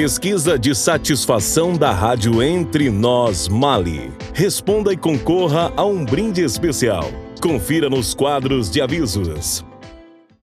Pesquisa de satisfação da Rádio Entre Nós Mali. Responda e concorra a um brinde especial. Confira nos quadros de avisos.